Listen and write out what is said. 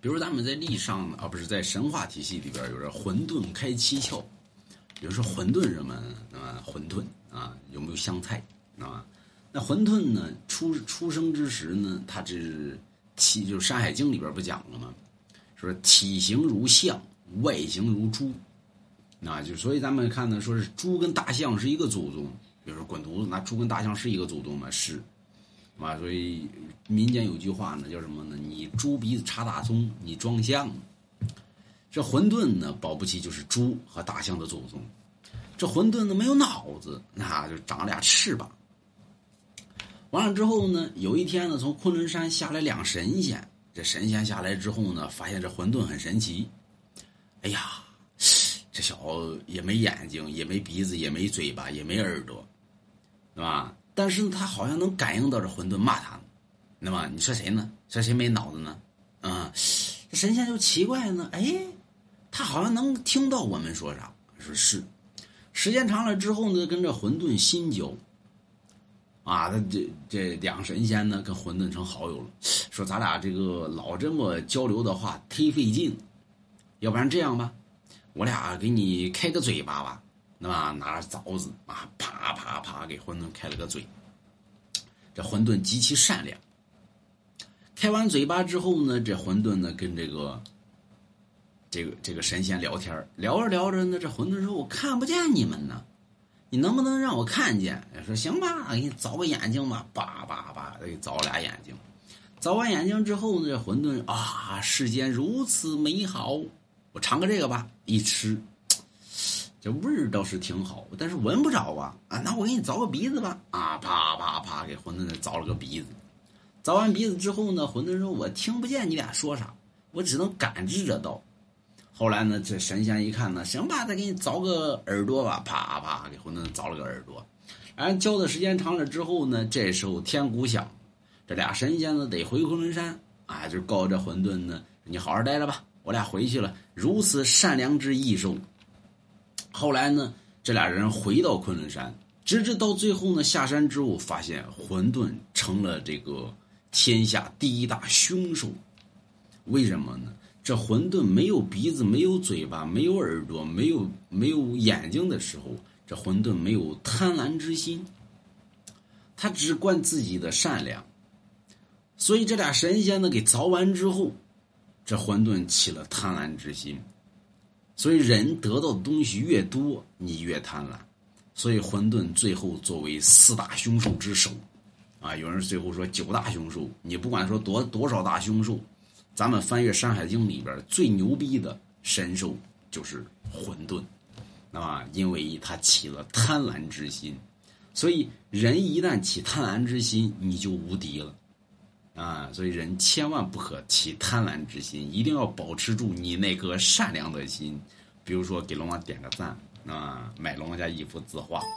比如咱们在历史上啊，不是在神话体系里边有着混沌开七窍，比如说混沌人们啊，混沌啊，有没有香菜啊？那混沌呢，出出生之时呢，它是体，就是《山海经》里边不讲了吗？说体型如象，外形如猪，那就所以咱们看呢，说是猪跟大象是一个祖宗。比如说滚犊子，那猪跟大象是一个祖宗吗？是，啊，所以民间有句话呢，叫什么呢？你猪鼻子插大葱，你装象。这混沌呢，保不齐就是猪和大象的祖宗。这混沌呢，没有脑子，那就长俩翅膀。完了之后呢，有一天呢，从昆仑山下来两神仙。这神仙下来之后呢，发现这混沌很神奇。哎呀，这小子也没眼睛，也没鼻子，也没嘴巴，也没耳朵。对吧？但是他好像能感应到这混沌骂他呢，那么你说谁呢？说谁没脑子呢？啊，这神仙就奇怪呢。哎，他好像能听到我们说啥。说是，时间长了之后呢，跟这混沌心交。啊，这这两神仙呢，跟混沌成好友了。说咱俩这个老这么交流的话，忒费劲。要不然这样吧，我俩给你开个嘴巴吧。那么拿着凿子啊，啪啪给混沌开了个嘴。这混沌极其善良。开完嘴巴之后呢，这混沌呢跟这个这个这个神仙聊天聊着聊着呢，这混沌说：“我看不见你们呢，你能不能让我看见？”说：“行吧，给你凿个眼睛吧。”叭叭叭，给凿俩眼睛。凿完眼睛之后呢，这混沌啊，世间如此美好，我尝个这个吧，一吃。这味儿倒是挺好，但是闻不着啊！啊，那我给你凿个鼻子吧！啊，啪啪啪，给馄饨凿了个鼻子。凿完鼻子之后呢，馄饨说：“我听不见你俩说啥，我只能感知着到。”后来呢，这神仙一看呢，行吧，再给你凿个耳朵吧！啪啪，给馄饨凿了个耳朵。然后教的时间长了之后呢，这时候天鼓响，这俩神仙呢得回昆仑山啊，就告这混沌呢：“你好好待着吧，我俩回去了。如此善良之异兽。”后来呢，这俩人回到昆仑山，直至到最后呢，下山之后发现混沌成了这个天下第一大凶兽。为什么呢？这混沌没有鼻子，没有嘴巴，没有耳朵，没有没有眼睛的时候，这混沌没有贪婪之心，他只管自己的善良。所以这俩神仙呢，给凿完之后，这混沌起了贪婪之心。所以人得到的东西越多，你越贪婪。所以混沌最后作为四大凶兽之首，啊，有人最后说九大凶兽。你不管说多多少大凶兽，咱们翻阅《山海经》里边最牛逼的神兽就是混沌，啊，因为他起了贪婪之心。所以人一旦起贪婪之心，你就无敌了。啊，所以人千万不可起贪婪之心，一定要保持住你那颗善良的心。比如说，给龙王点个赞，啊，买龙王家一幅字画。